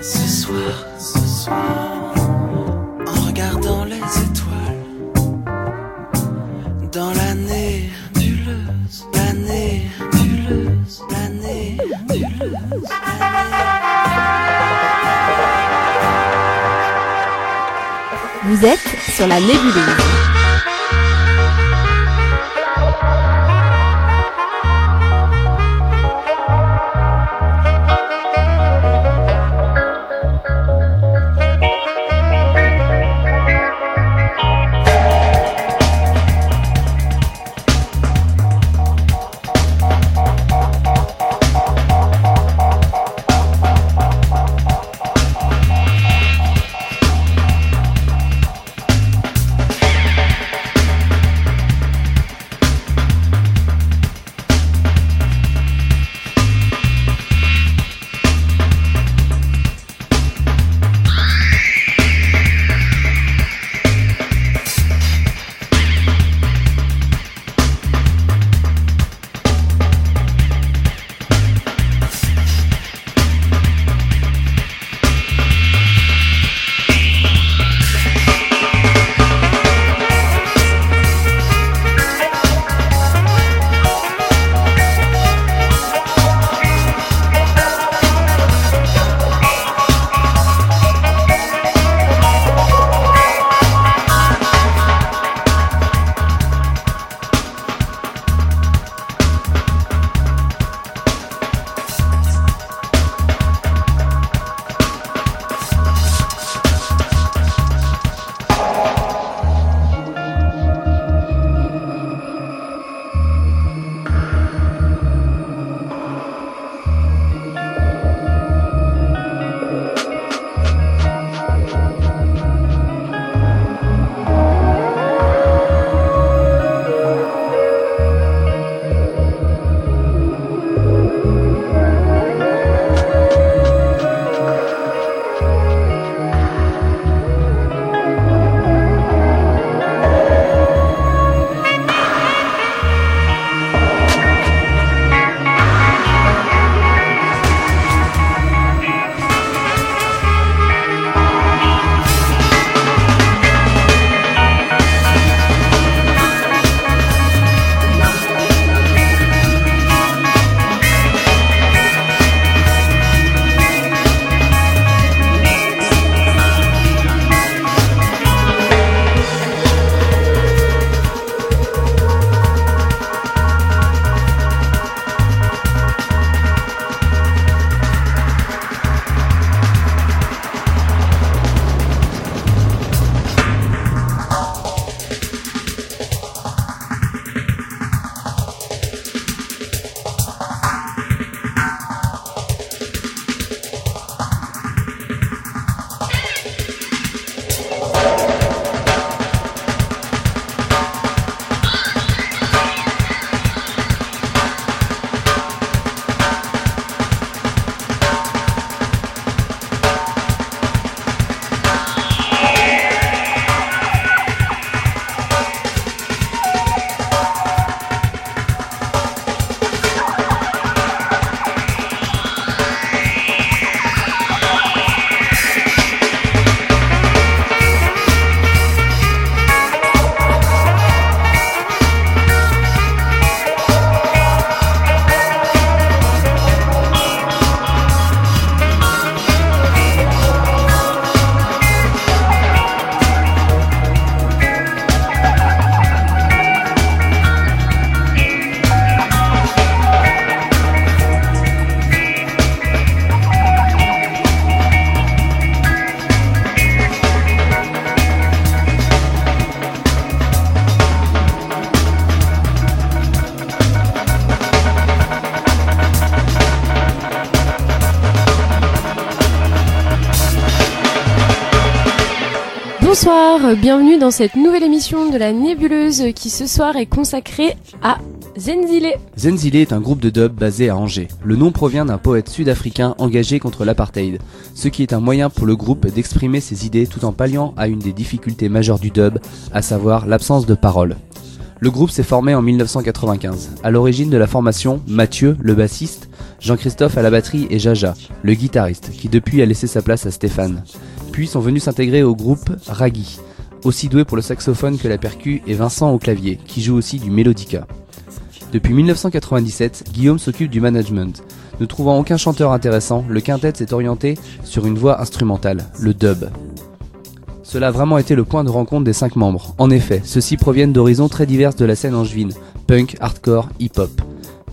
Ce soir, ce soir, en regardant les étoiles, dans l'année nébuleuse, l'année nébuleuse, l'année nébuleuse, Vous êtes sur la nébuleuse. Bienvenue dans cette nouvelle émission de la nébuleuse qui ce soir est consacrée à Zenzile. Zenzile est un groupe de dub basé à Angers. Le nom provient d'un poète sud-africain engagé contre l'apartheid, ce qui est un moyen pour le groupe d'exprimer ses idées tout en palliant à une des difficultés majeures du dub, à savoir l'absence de parole. Le groupe s'est formé en 1995. À l'origine de la formation, Mathieu, le bassiste, Jean-Christophe à la batterie et Jaja, le guitariste, qui depuis a laissé sa place à Stéphane. Puis sont venus s'intégrer au groupe Raggy, aussi doué pour le saxophone que la percu, et Vincent au clavier, qui joue aussi du mélodica. Depuis 1997, Guillaume s'occupe du management. Ne trouvant aucun chanteur intéressant, le quintet s'est orienté sur une voix instrumentale, le dub. Cela a vraiment été le point de rencontre des cinq membres. En effet, ceux-ci proviennent d'horizons très diverses de la scène angevine, punk, hardcore, hip-hop.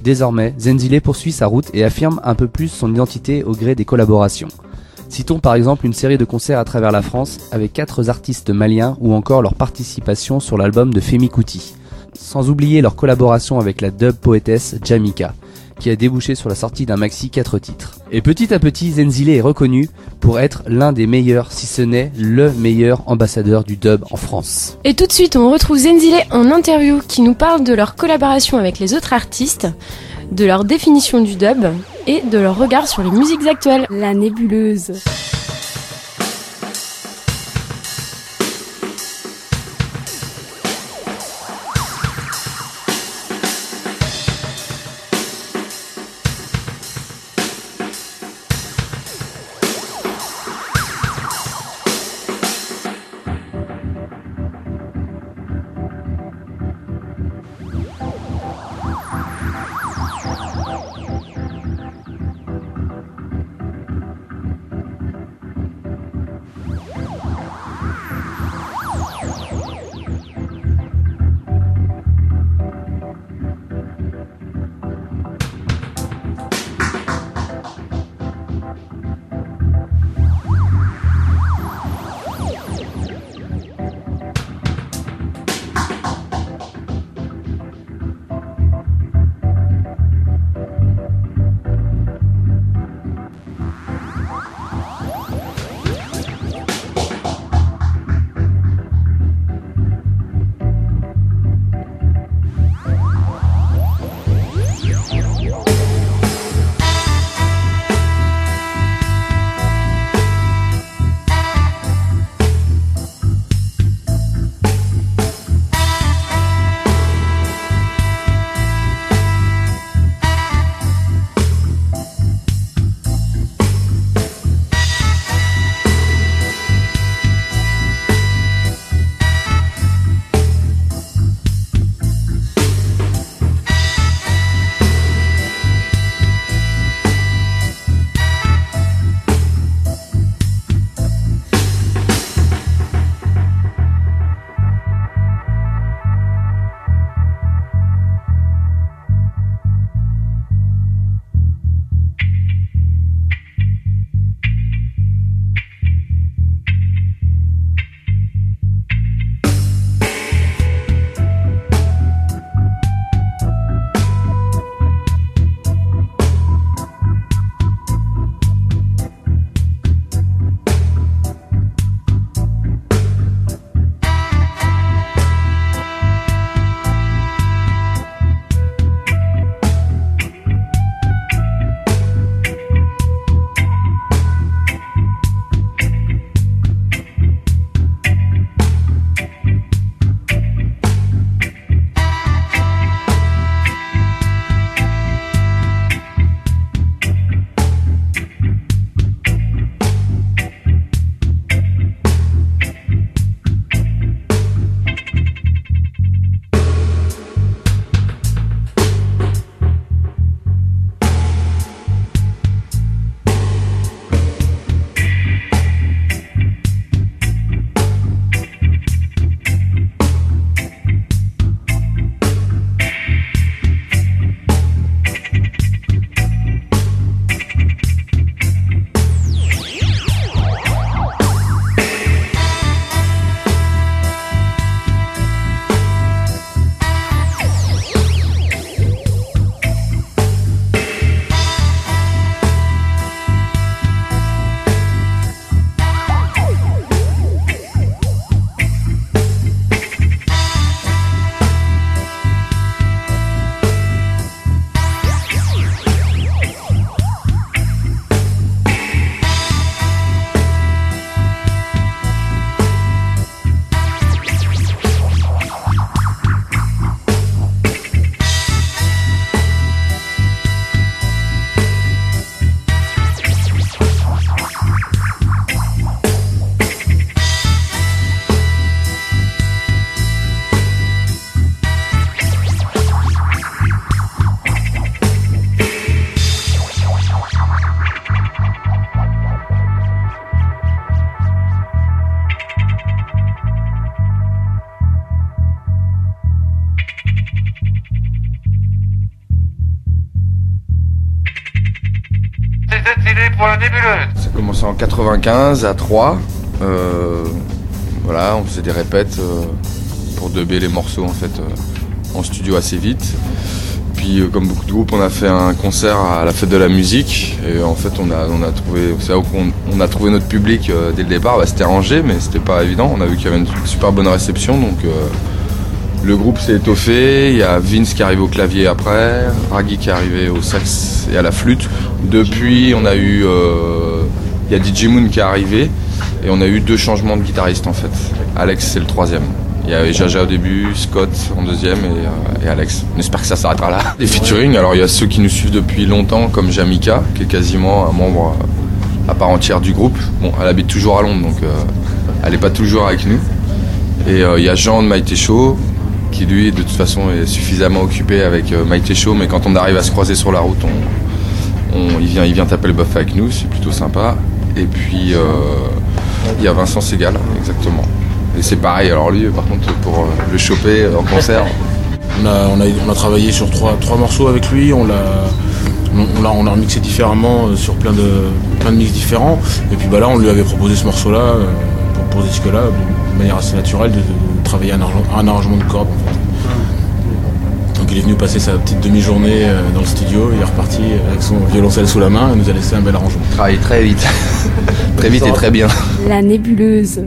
Désormais, Zenzile poursuit sa route et affirme un peu plus son identité au gré des collaborations. Citons par exemple une série de concerts à travers la France avec quatre artistes maliens ou encore leur participation sur l'album de Femi Kuti. Sans oublier leur collaboration avec la dub poétesse Jamika qui a débouché sur la sortie d'un maxi 4 titres. Et petit à petit, Zenzile est reconnu pour être l'un des meilleurs, si ce n'est le meilleur ambassadeur du dub en France. Et tout de suite, on retrouve Zenzile en interview qui nous parle de leur collaboration avec les autres artistes, de leur définition du dub et de leur regard sur les musiques actuelles. La nébuleuse. En 95 à 3. Euh, voilà, on faisait des répètes euh, pour dubber les morceaux en fait euh, en studio assez vite. Puis comme beaucoup de groupes, on a fait un concert à la fête de la musique et en fait on a, on a trouvé, on, a trouvé notre public dès le départ. Bah, c'était Angers, mais c'était pas évident. On a vu qu'il y avait une super bonne réception, donc le groupe s'est étoffé. Il y a Vince qui est arrivé au clavier après, Raggy qui est arrivé au sax et à la flûte. Depuis, on a eu, il y a DJ Moon qui est arrivé et on a eu deux changements de guitaristes en fait. Alex c'est le troisième. Il y avait Jaja au début, Scott en deuxième et, euh, Alex. On espère que ça s'arrêtera là. Les featuring, alors il y a ceux qui nous suivent depuis longtemps comme Jamika qui est quasiment un membre euh, à part entière du groupe. Bon, elle habite toujours à Londres donc euh, elle n'est pas toujours avec nous. Et il y a Jean de Maïté Show qui lui de toute façon est suffisamment occupé avec Maïté Show mais quand on arrive à se croiser sur la route il, vient, il vient taper le bœuf avec nous, c'est plutôt sympa. Et puis euh, il y a Vincent Segal, exactement. Et c'est pareil, alors lui par contre pour euh, le choper en concert, On a, on a, travaillé sur trois, trois morceaux avec lui, on l'a on, on remixé différemment euh, sur plein de, plein de mix différents. Et puis bah là, on lui avait proposé ce morceau-là, pour, pour ce disque-là, de manière assez naturelle, de, travailler un, arrangement- de cordes. Il est venu passer sa petite demi-journée euh, dans le studio, il est reparti avec son violoncelle sous la main et nous a laissé un bel arrangement. travaille très vite. très vite et très bien. La nébuleuse.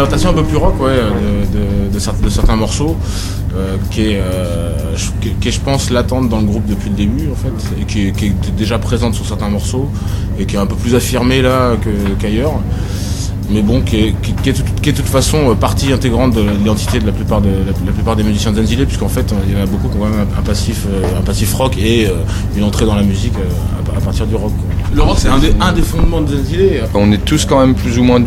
A une orientation un peu plus rock, ouais, de, de, de, cer- de certains morceaux, euh, qui, est, euh, je- qui, qui est, je pense, latente dans le groupe depuis le début, en fait, et qui, est- qui est déjà présente sur certains morceaux, et qui est un peu plus affirmée là qu'ailleurs. mais bon, qui est, qui, qui est, tout- qui est de toute façon euh, partie intégrante de l'identité de la plupart, de, la, la plupart des musiciens de Zenzile, puisqu'en fait, il y en a beaucoup qui ont quand même un, passif, un passif rock et euh, une entrée dans la musique euh, à, à partir du rock. quoi. Le rock, c'est un, des- un des fondements de Zenzile. On est tous quand même plus ou moins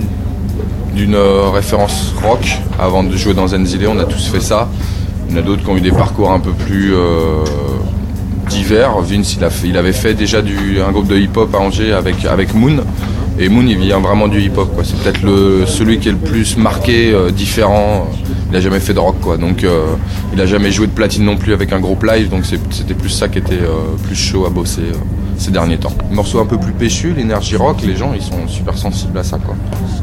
d'une euh, référence rock avant de jouer dans Zenzile, on a tous fait ça. Il y en a d'autres qui ont eu des parcours un peu plus euh, divers. Vince, il, avait fait déjà du, un groupe de hip-hop à Angers avec, Moon. Et Moon, il vient vraiment du hip-hop. C'est peut-être celui qui est le plus marqué, euh, différent. Il a jamais fait de rock, quoi. Donc, il a jamais joué de platine non plus avec un groupe live. Donc, c'était plus ça qui était plus chaud à bosser ces derniers temps. Morceau un peu plus péchu, l'énergie rock, les gens, ils sont super sensibles à ça, quoi.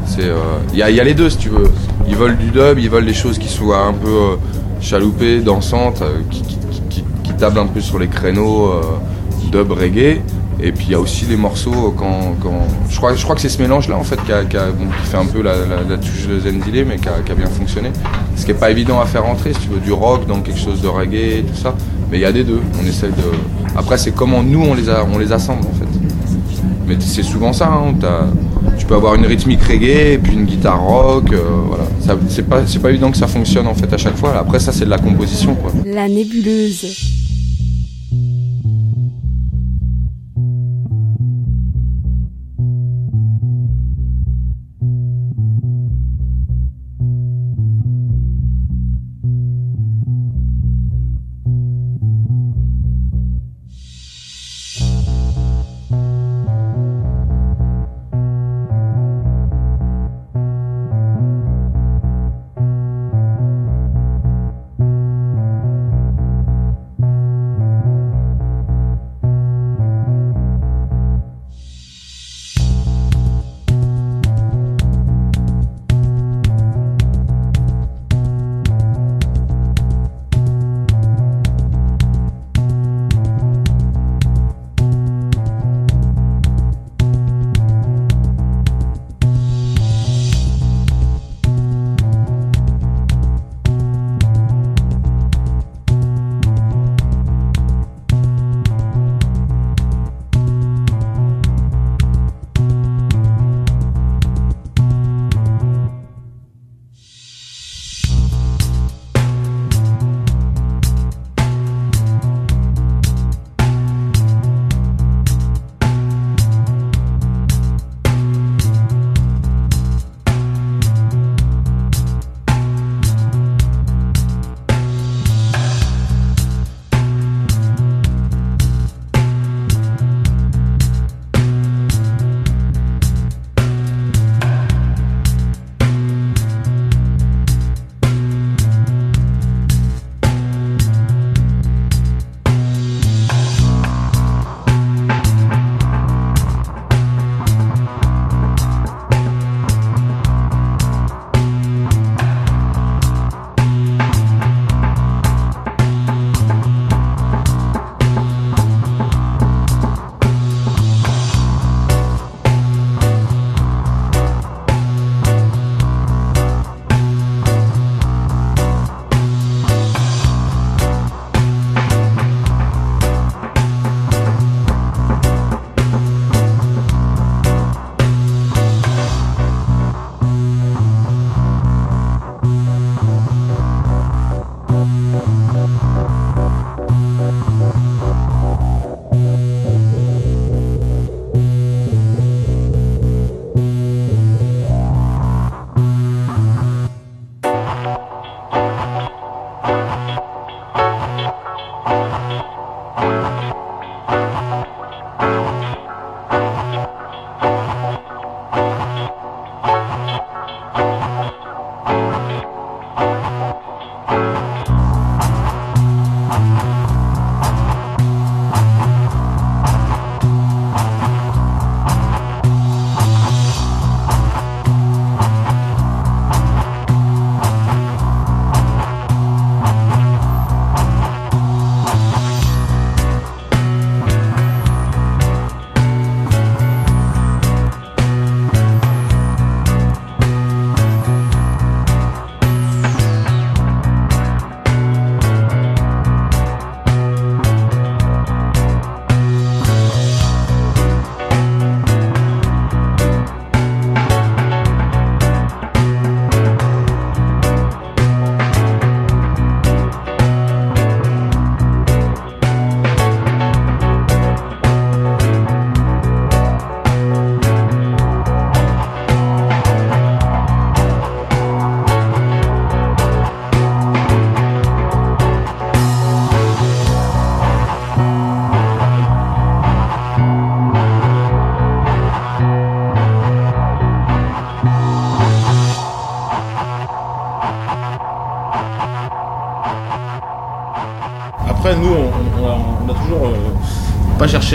C'est, euh, il y, a, il y a les deux, si tu veux. Ils veulent du dub, ils veulent des choses qui soient un peu euh, chaloupées, dansantes, euh, qui, qui, tablent un peu sur les créneaux euh, dub reggae. Et puis il y a aussi les morceaux euh, quand, quand... Je, crois, je crois que c'est ce mélange-là en fait qui, fait un peu la, la- la touche de Zenzile mais qui a, bien fonctionné. Ce qui est pas évident à faire entrer, si tu veux, du rock dans quelque chose de reggae, tout ça. Mais il y a des deux. On essaie de. Après c'est comment nous on les, a, on les assemble en fait. Mais c'est souvent ça. hein, tu peux avoir une rythmique reggae puis une guitare rock. euh, voilà. C'est pas, pas évident que ça fonctionne en fait à chaque fois. Après ça c'est de la composition quoi. La nébuleuse.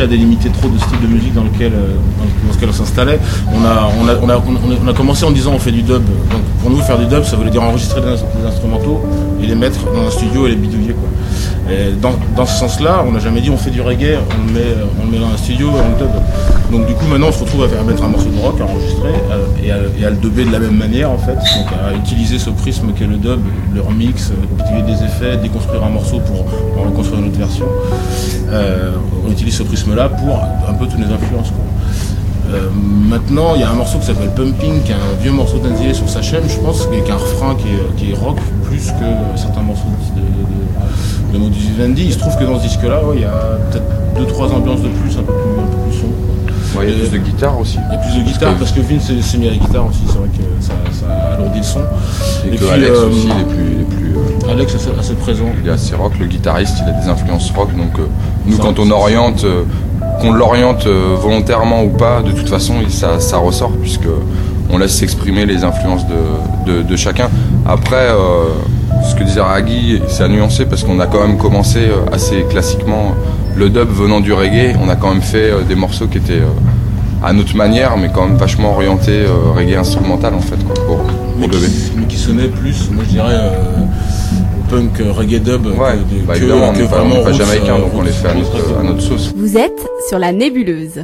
Délimiter trop de styles de musique dans lequel, euh, dans lequel on s'installait. On a, on, a, on, a, commencé en disant on fait du dub. Pour nous, faire du dub, ça voulait dire enregistrer des, instrumentaux et les mettre dans un studio et les bidouiller. Quoi. Dans, dans ce sens-là, on n'a jamais dit on fait du reggae, on le met, on le met dans un studio et on le dub. Donc du coup maintenant on se retrouve à faire mettre un morceau de rock, à enregistrer euh, et, à, le dubber de la même manière en fait. Donc à utiliser ce prisme qu'est le dub, le remix, utiliser des effets, déconstruire un morceau pour en reconstruire une autre version. Euh, on utilise ce prisme-là pour un peu toutes les influences. Quoi. Euh, maintenant, il y a un morceau qui s'appelle Pumping, qui est un vieux morceau d'Anzilé sur sa chaîne, je pense, qui est un refrain qui est, qui est, rock plus que certains morceaux de, de, de, de Modus Vivendi. Il se trouve que dans ce disque-là, ouais, il y a peut-être 2-3 ambiances de plus, un peu plus, un peu plus sombre. Ouais, il y a plus de guitare aussi. Il y a plus de guitare parce que, Vince s'est mis à la guitare aussi, c'est vrai que ça, ça, alourdit le son. Et, et que puis, Alex euh, aussi, il est plus. Il est plus euh, Alex est assez, assez, présent. Il est assez rock, le guitariste, il a des influences rock, donc euh, nous, quand on oriente, euh, qu'on l'oriente volontairement ou pas, de toute façon, ça, ça ressort, puisque on laisse s'exprimer les influences de, de, de chacun. Après, ce que disait Raggy, c'est à nuancer parce qu'on a quand même commencé assez classiquement le dub venant du reggae, on a quand même fait euh, des morceaux qui étaient euh, à notre manière, mais quand même vachement orientés euh, reggae instrumental en fait, quoi, pour, pour mais, qui, mais qui sonnait plus, moi je dirais punk reggae dub ouais, que, bah que, évidemment, que on pas, vraiment pas roots, jamaïcain, euh, donc on les fait à notre, à notre sauce. Vous êtes sur la nébuleuse.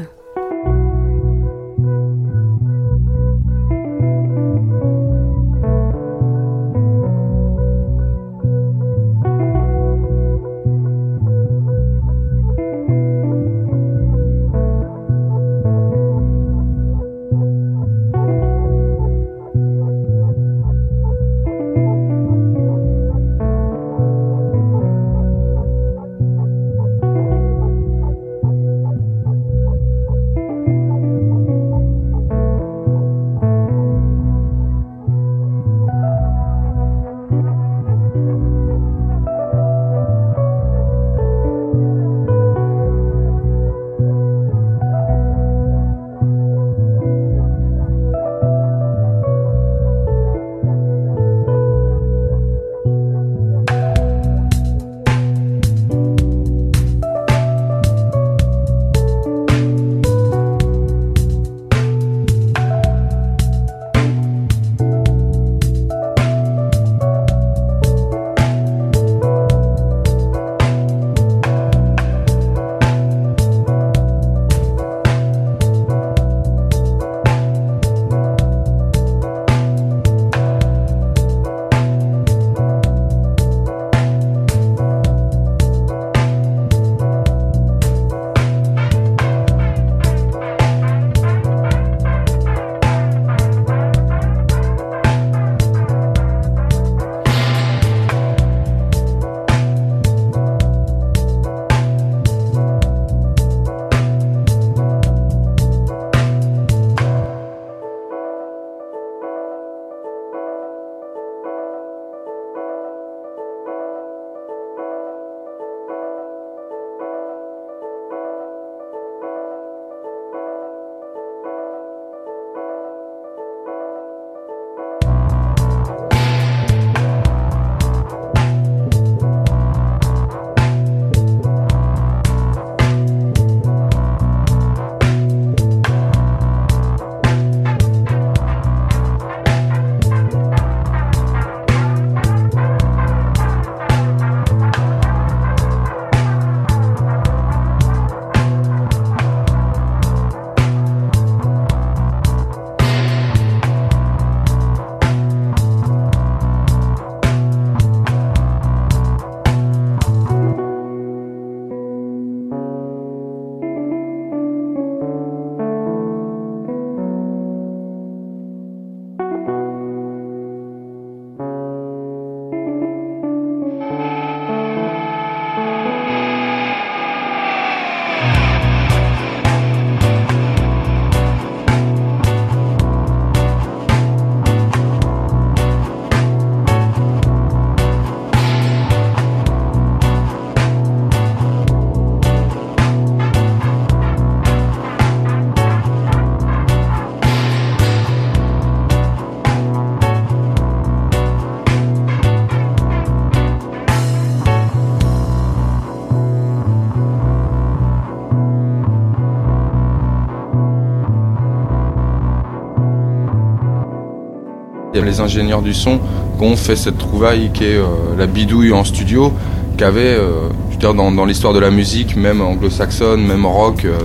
Les ingénieurs du son qui ont fait cette trouvaille qui est euh, la bidouille en studio, qu'avait euh, dans, dans l'histoire de la musique, même anglo-saxonne, même rock, euh,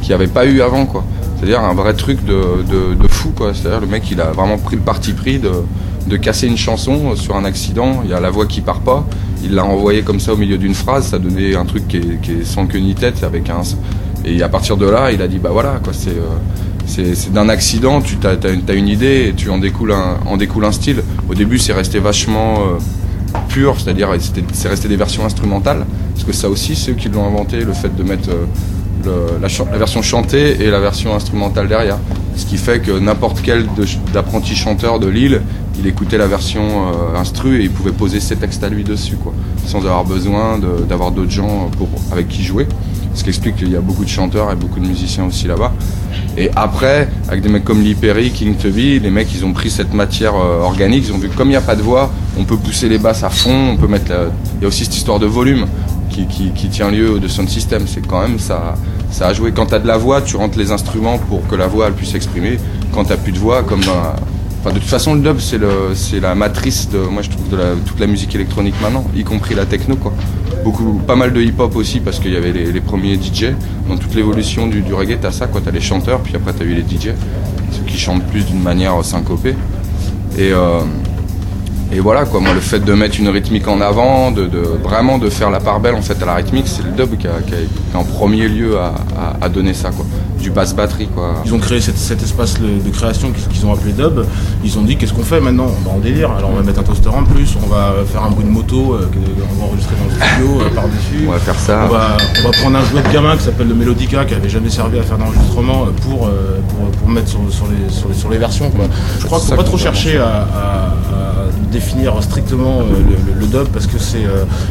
qu'il n'y avait pas eu avant. quoi. C'est-à-dire un vrai truc de, de, fou. quoi. C'est-à-dire le mec il a vraiment pris le parti pris de, de casser une chanson sur un accident, il y a la voix qui part pas, il l'a envoyé comme ça au milieu d'une phrase, ça donnait un truc qui est, sans queue ni tête avec un et à partir de là, il a dit bah voilà quoi, c'est c'est d'un accident, tu as, une, idée et tu en découles un, découle un style. Au début, c'est resté vachement euh, pur, c'est-à-dire c'est resté des versions instrumentales, parce que ça aussi, c'est eux qui l'ont inventé, le fait de mettre euh, la, version chantée et la version instrumentale derrière. Ce qui fait que n'importe quel d'apprenti chanteur de Lille, il écoutait la version euh, et il pouvait poser ses textes à lui dessus, quoi, sans avoir besoin d'avoir d'autres gens pour, avec qui jouer. Ce qui explique qu'il y a beaucoup de chanteurs et beaucoup de musiciens aussi là-bas. Et après, avec des mecs comme Lee Perry, King Tubby, les mecs, ils ont pris cette matière euh, organique, ils ont vu que comme il n'y a pas de voix, on peut pousser les basses à fond, on peut mettre la... Il y a aussi cette histoire de volume qui, qui, tient lieu de sound system. C'est quand même ça, ça a joué. Quand t'as de la voix, tu rentres les instruments pour que la voix puisse s'exprimer. Quand t'as plus de voix, comme Enfin, de toute façon, le dub, c'est le, c'est la matrice de, moi, je trouve, de la, toute la musique électronique maintenant, y compris la techno, quoi. Beaucoup, pas mal de hip-hop aussi, parce qu'il y avait les, les premiers DJ. Dans toute l'évolution du, du reggae, t'as ça, quoi. T'as les chanteurs, puis après, t'as eu les DJ, ceux qui chantent plus d'une manière syncopée. Et, euh, et voilà, quoi. Moi, le fait de mettre une rythmique en avant, de, de vraiment de faire la part belle, en fait, à la rythmique, c'est le dub qui a, qui a- qui a en premier lieu à, à- à donner ça, quoi. Du basse batterie, quoi. Ils ont créé cet, cet espace de création qu'ils ont appelé Dub. Ils ont dit qu'est-ce qu'on fait maintenant? On va en délire. Alors on va mettre un toaster en plus, on va faire un bruit de moto euh, qu'on va enregistrer dans le studio euh, par-dessus. On va faire ça. On va, on va prendre un jouet de gamin qui s'appelle le Melodica qui avait jamais servi à faire d'enregistrement euh, pour, pour, pour mettre sur, sur les, sur, les, sur les versions. Quoi. Je crois qu'il C'est faut pas trop chercher à, à- à définir strictement le, le- le dub parce que c'est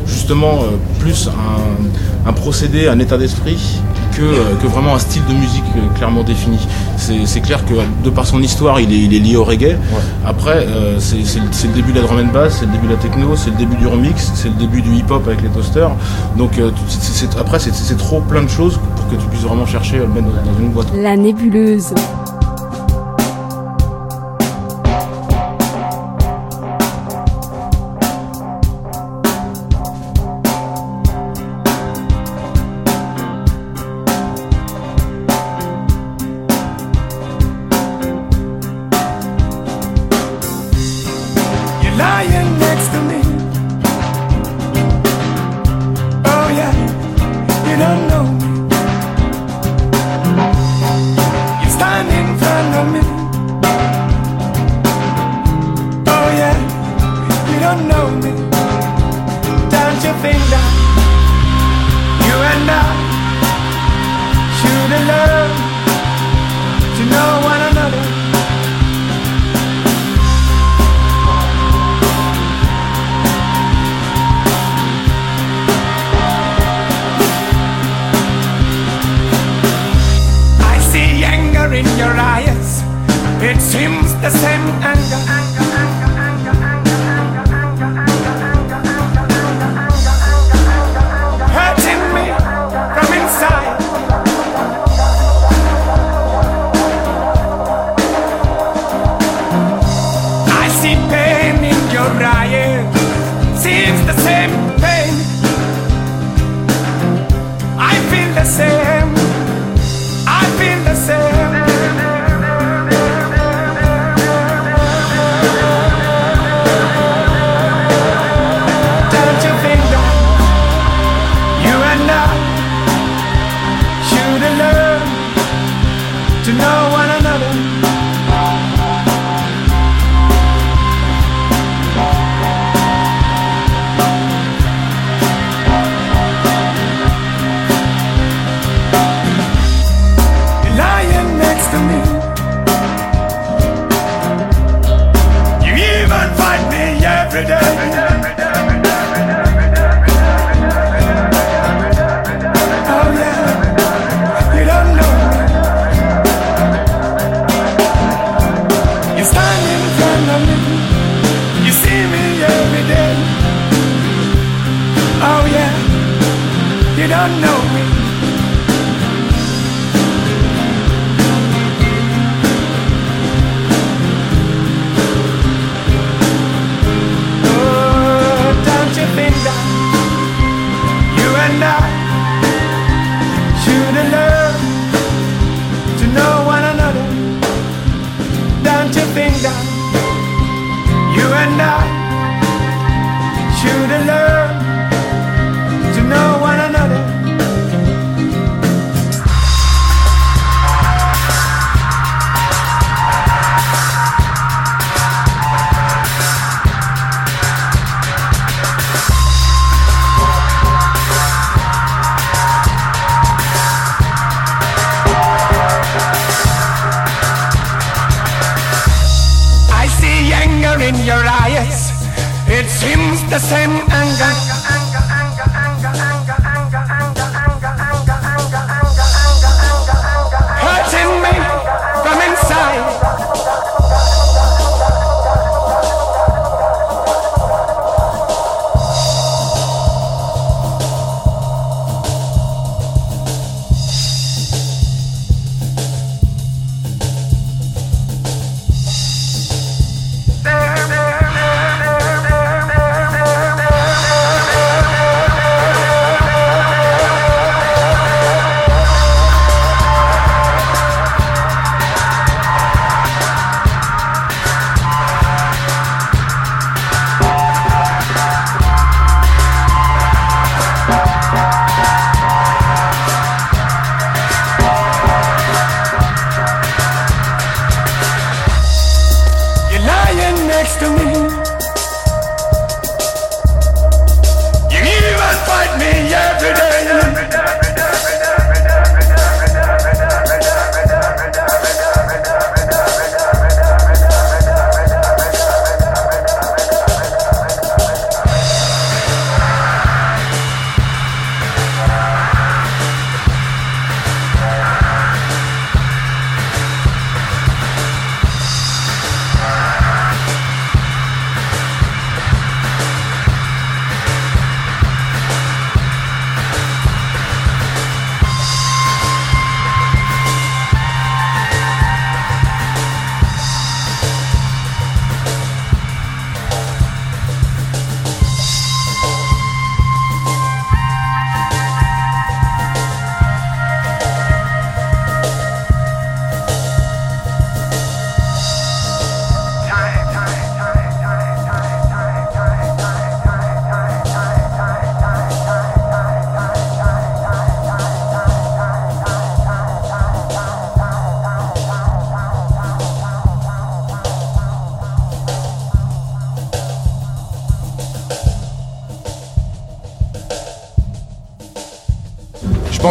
justement plus un, un procédé, un état d'esprit que, euh, que vraiment un style de musique euh, clairement défini. C'est clair que de par son histoire, il est, il est lié au reggae. Après, euh, c'est le début de la drum and bass, c'est le début de la techno, c'est le début du remix, c'est le début du hip-hop avec les toasters. Donc euh, après, c'est trop plein de choses pour que tu puisses vraiment chercher à le mettre dans une boîte. La nébuleuse. Me. Oh yeah, you don't know me. Don't you think that you and I should have learned SM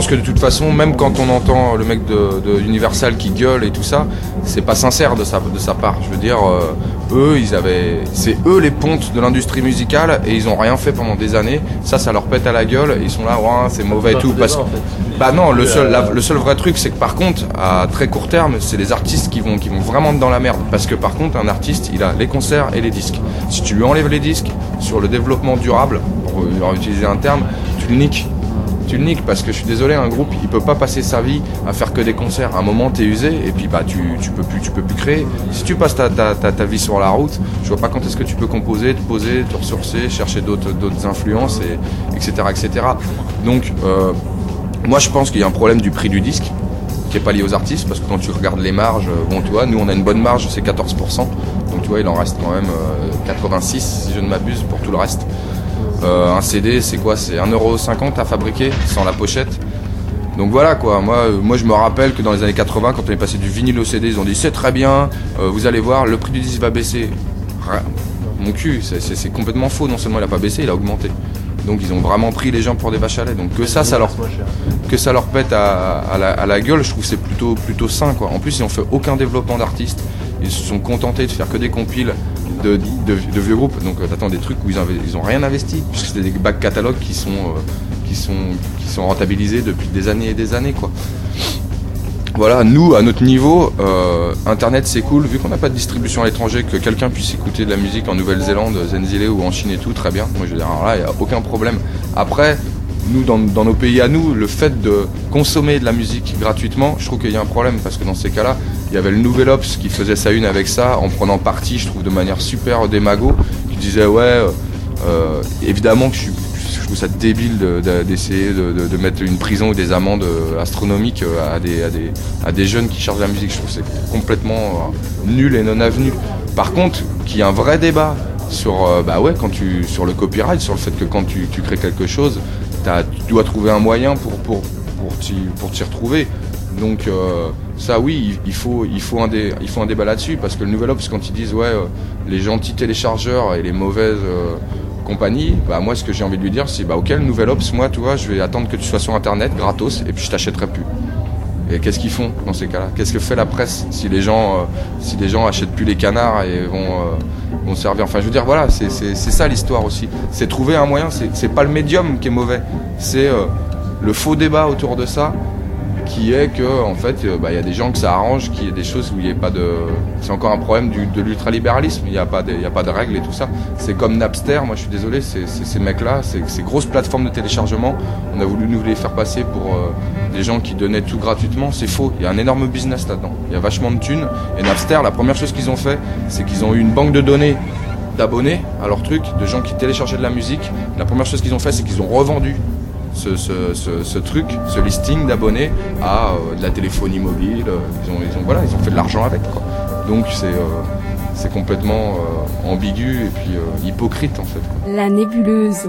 pense que de toute façon, même quand on entend le mec de, de Universal qui gueule et tout ça, c'est pas sincère de sa, de sa part. Je veux dire, euh, eux, ils avaient, c'est eux les pontes de l'industrie musicale et ils ont rien fait pendant des années. Ça, ça leur pète à la gueule. Et ils sont là, ouais, c'est mauvais et tout. Parce bah non, le seul, la- le seul vrai truc, c'est que par contre, à très court terme, c'est les artistes qui vont, qui vont vraiment dans la merde. Parce que par contre, un artiste, il a les concerts et les disques. Si tu lui enlèves les disques sur le développement durable, pour euh, utiliser un terme, tu le niques tu le niques parce que je suis désolé un groupe il peut pas passer sa vie à faire que des concerts. À un moment t'es usé et puis bah tu, tu peux plus tu peux plus créer. Si tu passes ta, ta, ta, ta vie sur la route je vois pas quand est-ce que tu peux composer te poser te ressourcer chercher d'autres d'autres influences et etc etc donc euh, moi je pense qu'il y a un problème du prix du disque qui est pas lié aux artistes parce que quand tu regardes les marges euh, bon tu vois nous on a une bonne marge c'est 14% donc tu vois il en reste quand même euh, 86 si je ne m'abuse pour tout le reste. euh, un CD, c'est quoi? C'est 1,50€ à fabriquer, sans la pochette. Donc voilà quoi, moi, euh, je me rappelle que dans les années 80, quand on est passé du vinyle au CD, ils ont dit c'est très bien, euh, vous allez voir, le prix du disque va baisser. Mon cul, c'est- complètement faux, non seulement il a pas baissé, il a augmenté. Donc ils ont vraiment pris les gens pour des vaches à lait. Donc que ça, ça leur, pète à, la, gueule, je trouve c'est plutôt, plutôt sain quoi. En plus, ils ont fait aucun développement d'artistes. Ils se sont contentés de faire que des compiles de, vieux groupes. Donc euh, t'attends des trucs où ils, ils ont rien investi, puisque c'est des back catalogues qui sont, euh, qui sont rentabilisés depuis des années et des années quoi. Voilà, nous, à notre niveau, euh, Internet c'est cool, vu qu'on n'a pas de distribution à l'étranger, que quelqu'un puisse écouter de la musique en Nouvelle-Zélande, Zenzile ou en Chine et tout, très bien. Moi je veux dire, alors là, il n'y a aucun problème. Après, nous, dans, nos pays à nous, le fait de consommer de la musique gratuitement, je trouve qu'il y a un problème, parce que dans ces cas-là, il y avait le Nouvel Ops qui faisait sa une avec ça, en prenant parti, je trouve, de manière super démago, qui disait, ouais, euh, euh, évidemment que je trouve ça débile de- de- d'essayer de, mettre une prison ou des amendes euh, astronomiques à des, jeunes qui cherchent la musique. Je trouve que c'est complètement nul et non avenu. Par contre, qu'il y ait un vrai débat sur, bah ouais, quand tu, sur le copyright, sur le fait que quand tu, crées quelque chose, tu dois trouver un moyen pour, pour, pour t'y pour retrouver. Donc euh, ça oui, il, il faut, il, faut un dé- il faut un débat là-dessus, parce que le Nouvel Ops, quand ils disent ouais, euh, les gentils téléchargeurs et les mauvaises euh, compagnies, bah moi ce que j'ai envie de lui dire c'est bah ok le Nouvel Ops, moi tu vois, je vais attendre que tu sois sur internet gratos et puis je t'achèterai plus. Et qu'est-ce qu'ils font dans ces cas-là? Qu'est-ce que fait la presse si les gens, euh, si les gens achètent plus les canards et vont, euh, vont servir? Enfin, je veux dire, voilà, c'est ça l'histoire aussi. C'est trouver un moyen. C'est pas le médium qui est mauvais. C'est euh, le faux débat autour de ça qui est que en fait euh, bah, il y a des gens que ça arrange qu'il y ait des choses où il n'y ait pas de c'est encore un problème de l'ultralibéralisme. Il n'y a pas de, règles et tout ça. C'est comme Napster. Moi je suis désolé c'est ces mecs là ces grosses plateformes de téléchargement. On a voulu nous les faire passer pour euh, des gens qui donnaient tout gratuitement. C'est faux. Il y a un énorme business là-dedans. Il y a vachement de thunes. Et Napster la première chose qu'ils ont fait c'est qu'ils ont eu une banque de données d'abonnés à leur truc, de gens qui téléchargeaient de la musique. La première chose qu'ils ont fait, c'est qu'ils ont revendu ce, truc, ce listing d'abonnés à euh, de la téléphonie mobile. Euh, ils ont, ils ont, voilà, ils ont fait de l'argent avec. Quoi. Donc c'est euh, complètement ambigu et puis hypocrite en fait. La nébuleuse.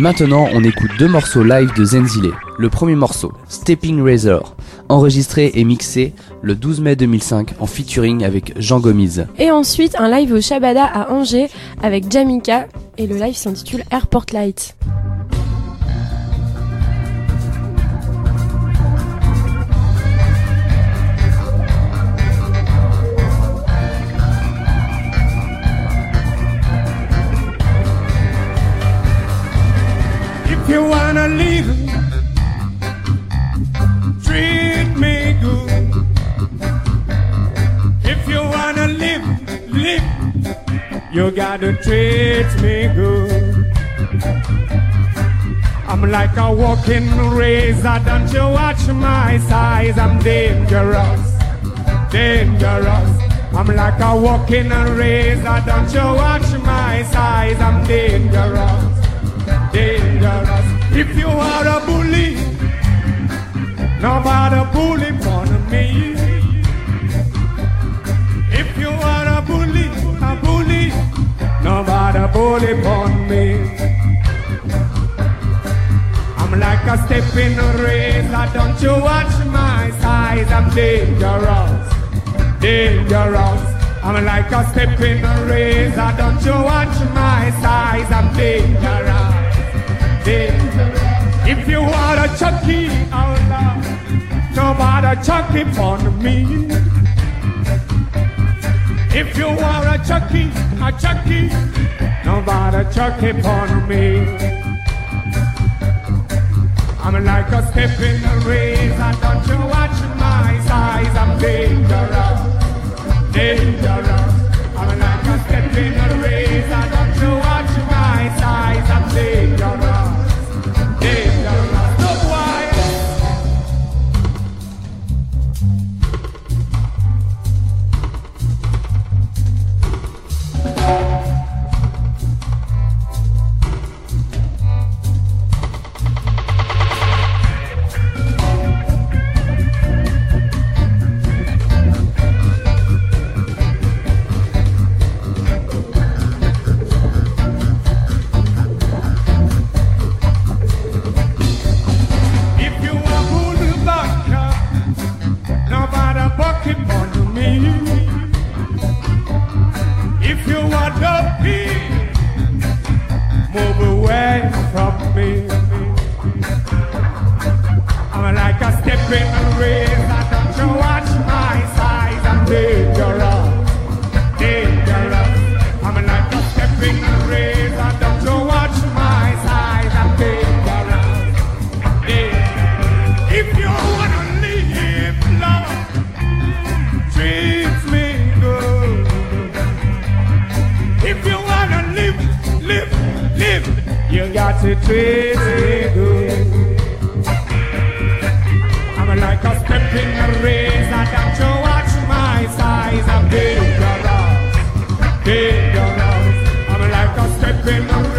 Maintenant, on écoute deux morceaux live de Zenzile. Le premier morceau, Stepping Razor, enregistré et mixé le 12 mai 2005 en featuring avec Jean Gomise. Et ensuite, un live au Shabada à Angers avec Jamika et le live s'intitule Airport Light. Treat me good. If you wanna live, live, you gotta treat me good. I'm like a walking razor, don't you watch my size? I'm dangerous, dangerous. I'm like a walking razor, don't you watch If you are a bully, nobody bully on me. If you are a bully, a bully, nobody bully on me. I'm like a step in stepping rain. Don't you watch my size I'm dangerous, dangerous. I'm like a step in a razor. Don't you watch my size? I'm dangerous, dangerous. If you want a chucky out now, nobody chuck it on me. If you want a chucky, a chucky, nobody chuck it on me. I'm like a step in the razor. Don't you watch my size? I'm dangerous, dangerous. I'm like a step in the razor. Don't you watch my size? I'm dangerous, move away from me. I'm like a step in the razor, don't you watch my size? I'm dangerous. I'm like a in the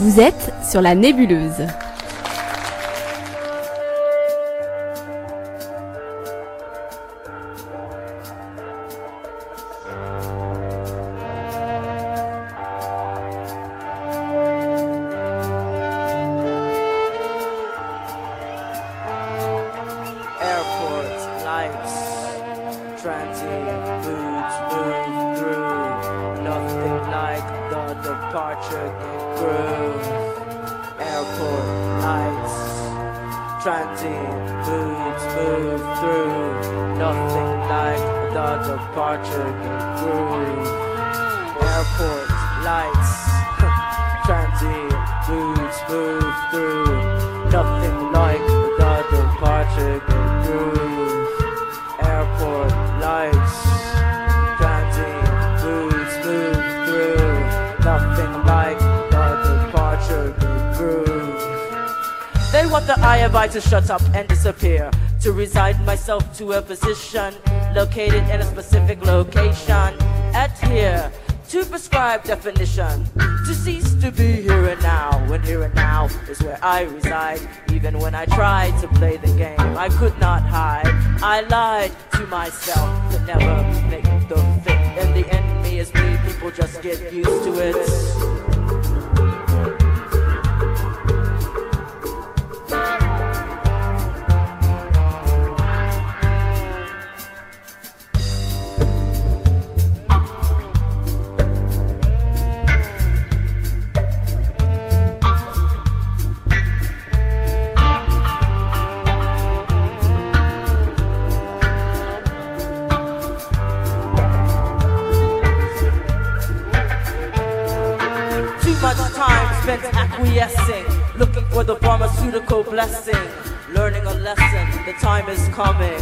Vous êtes sur la nébuleuse. Shut up and disappear. To resign myself to a position located in a specific location. At here, to prescribe definition. To cease to be here and now. When here and now is where I reside. Even when I tried to play the game, I could not hide. I lied to myself to never make the fit. In the end, me is me, people just get used to it. Blessing, learning a lesson. The time is coming.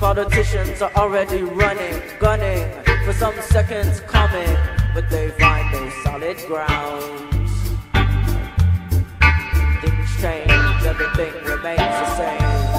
Politicians are already running, gunning for some seconds coming, but they find no solid ground. Things change, everything remains the same.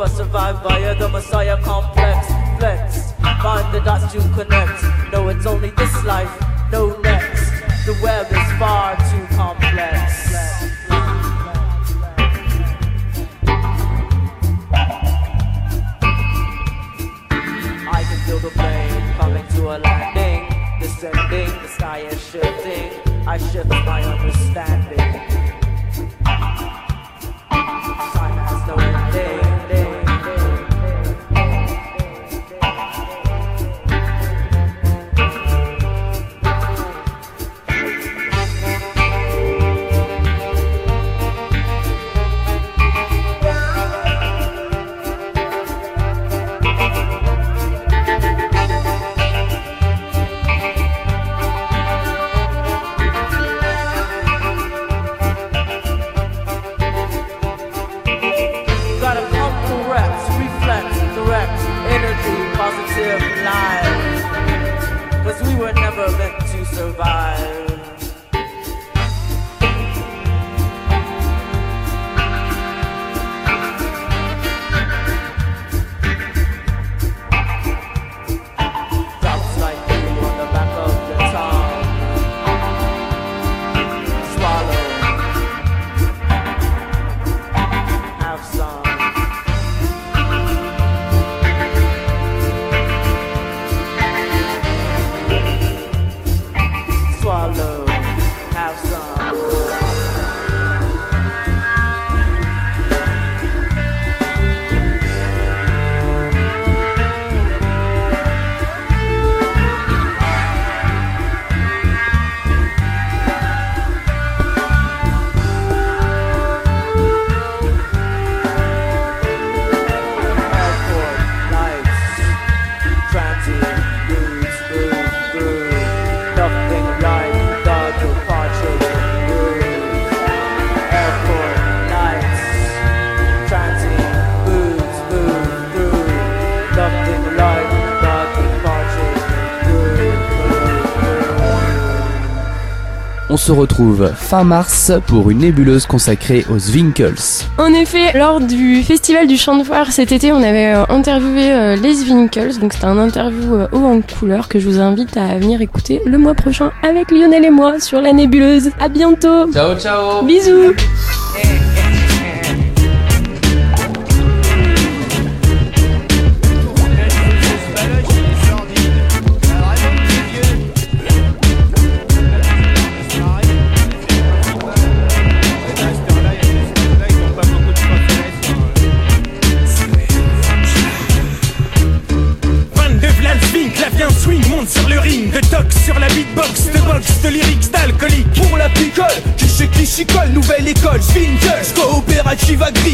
Us survive via the Messiah complex. Flex, find the dots to connect. No, it's only this life, no next. The web is far too complex. I can feel the plane coming to a landing, descending. The sky is shifting. I shift my understanding. Se retrouve fin mars pour une nébuleuse consacrée aux Zwinkels. En effet, lors du festival du chant de foire cet été, on avait euh, interviewé euh, les Winkles, donc c'était un interview euh, haut en couleur que je vous invite à venir écouter le mois prochain avec Lionel et moi sur la nébuleuse. À bientôt. Ciao ciao Bisous.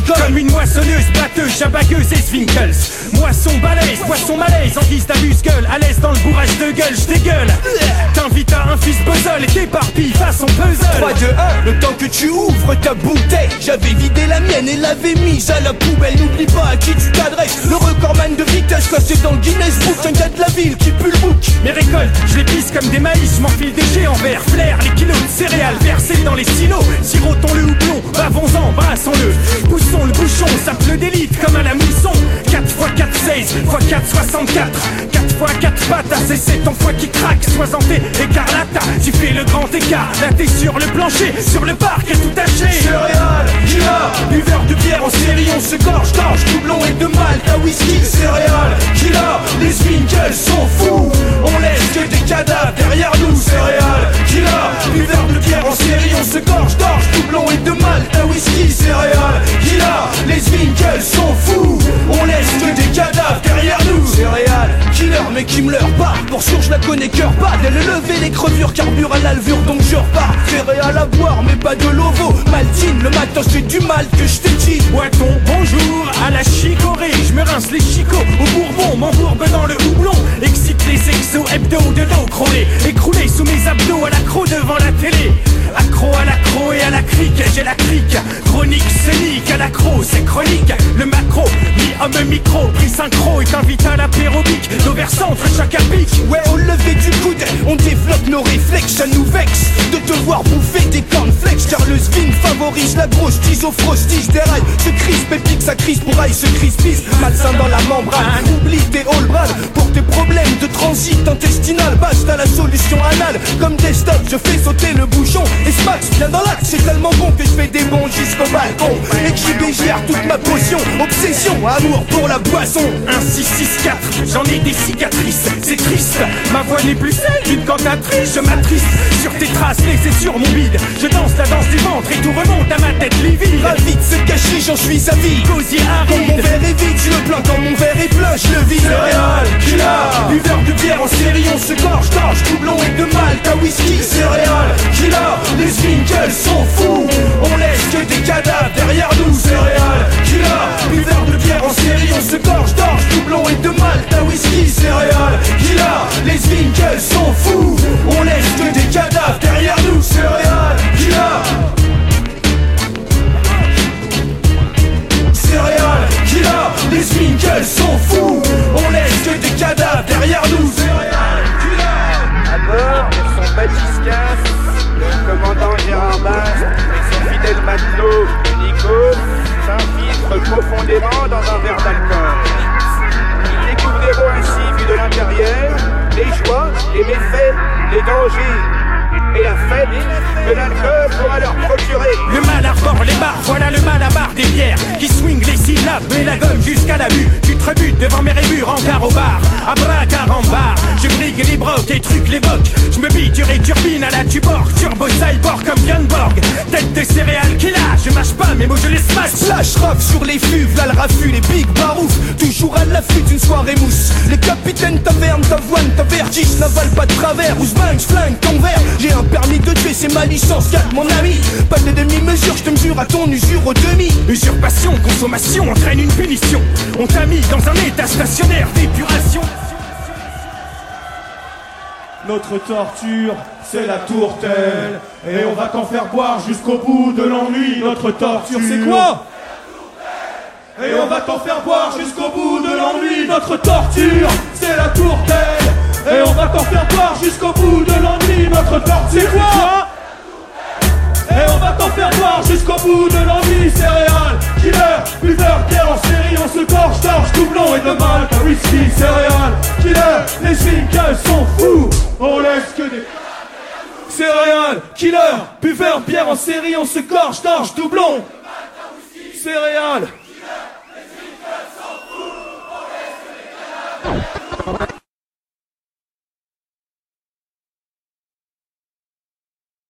Comme une moissonneuse, batteuse, jabagueuse et Swinkles. Moisson balèze, poisson malaise, en guise d'abuse-gueule À l'aise dans le bourrage de gueule, j'dégueule T'invites à un fils puzzle et t'éparpilles façon puzzle. 3, 2, 1, le temps que tu ouvres ta bouteille. J'avais vidé la mienne et l'avais mise à la poubelle. N'oublie pas à qui tu t'adresses. Le recordman de vitesse classé dans le Guinness Book. Un gars de la ville qui pue le bouc Mes récoltes, je les pisse comme des maïs, m'enfile des géants verts, flair, les kilos de céréales versés dans les silos. Sirotons le houblon, bavons-en, brassons-le. Poussons le bouchon, sape-le d'élite comme à la mousson. 4 x 4, 16, x 4, 64. 4 x 4 pattes, c'est 7 en fois qui craque. Soixanté, écarlata, tu fais le grand écart. Là t'es sur le plancher, sur le parc et tout taché. Céréales, Killa, buveur de bière en série, on se gorge, gorge, doublon et de malt à whisky. Céréales, Killa, les Winkles sont fous, on laisse que des cadavres derrière nous. Céréales, Killa, buveur de bière en série, on se gorge, gorge, doublon et de malt à whisky. Céréales, Killa, les Winkles sont fous, on laisse que des cadavres derrière nous. Céréales, killer mais qui me leurre pas. Pour sûr je la connais cœur pas. D'elle lever les crevures, carbure à l'alvure donc je repars. Céréales à boire mais pas de l'ovo. Maltine, le matin c'est du mal que je t'ai dit Boiton, bonjour à la chicorée. Je me rince les chicots au bourbon M'embourbe dans le houblon. Excite les exos hebdo de l'eau Écroulé, écroulé sous mes abdos à la croix devant la télé. Accro à l'accro et à la crique J'ai la crique, chronique, scénique À l'accro, c'est chronique. Le macro, mi-homme micro Pris synchro et t'invite à l'apérobique. D'overcentre, chaque à pic Ouais au lever du coude on développe nos réflexes. Ça nous vexe de te voir bouffer des cornflakes. Car le svin favorise la grosse tige au frostige Des rails se crispe et pique sa crise pour aille se crispise Malsain dans la membrane Oublie tes all pour tes problèmes de transit intestinal à la solution anale. Comme des stops je fais sauter le bouchon Et Smax vient dans l'axe c'est tellement bon que je fais des bons jusqu'au balcon. Et que j'y toute ma potion Obsession, amour pour la boisson. 1, 6, 6, 4, j'en ai des cicatrices C'est triste, ma voix n'est plus celle d'une cantatrice Je m'attriste sur tes traces laissées sur mon bide. Je danse la danse du ventre et tout remonte à ma tête livide. Ravi de se cacher, j'en suis vie Gosier Quand mon verre est vide, je le plein Quand mon verre est plein, je le vide Céréales, killer Buveur de bière en série, on se gorge, gorge Doublon et de mal, ta whisky Céréales, killer Les Winkles sont fous. On laisse que des cadavres derrière nous Céréales, killer Buveur de bière en série, on se gorge, gorge Doublon et de mal, ta whisky Céréales, killer Les Winkles sont fous. On laisse que des cadavres derrière nous Céréales, killer. Céréales, killer, les Winkles sont fous. On laisse que des cadavres derrière nous Céréales, killer. À bord, son commandant Gérard Bass et son fidèle matelot Nico s'infiltrent profondément dans un verre d'alcool. Ils découvriront ainsi, vu de l'intérieur, les joies, les méfaits, les dangers et la fête que l'alcool pourra leur procurer. Le mal arbore les barres, voilà le mal à barre des bières qui swing les syllabes et la gomme jusqu'à la vue. Tu te rebutes devant mes rébures en car au bar, à bras bar. Je brigue les brocs et trucs les bocs. Je me biture et turbine à la tuborg, turbo cyborg comme Gunborg. Tête de céréales qui lâche, je mâche pas mes mots, je les smash. Slash raf sur les fuves, là le raffut, les big barouf. Toujours à l'affût d'une soirée mousse. Les capitaines taverne, t'avoine, ta vertige n'avalent pas de travers. Ou bang, flingue ton verre. J'ai un permis de tuer, c'est ma 4 mon ami. Pas de demi-mesure, je te mesure à ton usure au demi. Usurpation, consommation entraîne une punition. On t'a mis dans un état stationnaire d'épuration. Notre torture, c'est la tourtelle. Et on va t'en faire boire jusqu'au bout de l'ennui. Notre torture, c'est quoi et on va t'en faire boire jusqu'au bout de l'ennui. Notre torture, c'est la tourtelle. Et on va t'en faire boire jusqu'au bout de l'ennui. Notre torture, c'est quoi Et on va t'en faire boire jusqu'au bout de l'ennui. Céréales, killer, buveur, pierre en série. On se gorge, torche, doublon et de mal qu'un whisky. Céréales, killer, les swinkles sont fous. On laisse que des. Céréales, killer, buveur, bière en série. On se gorge, torche, doublon. Céréales. Thank you.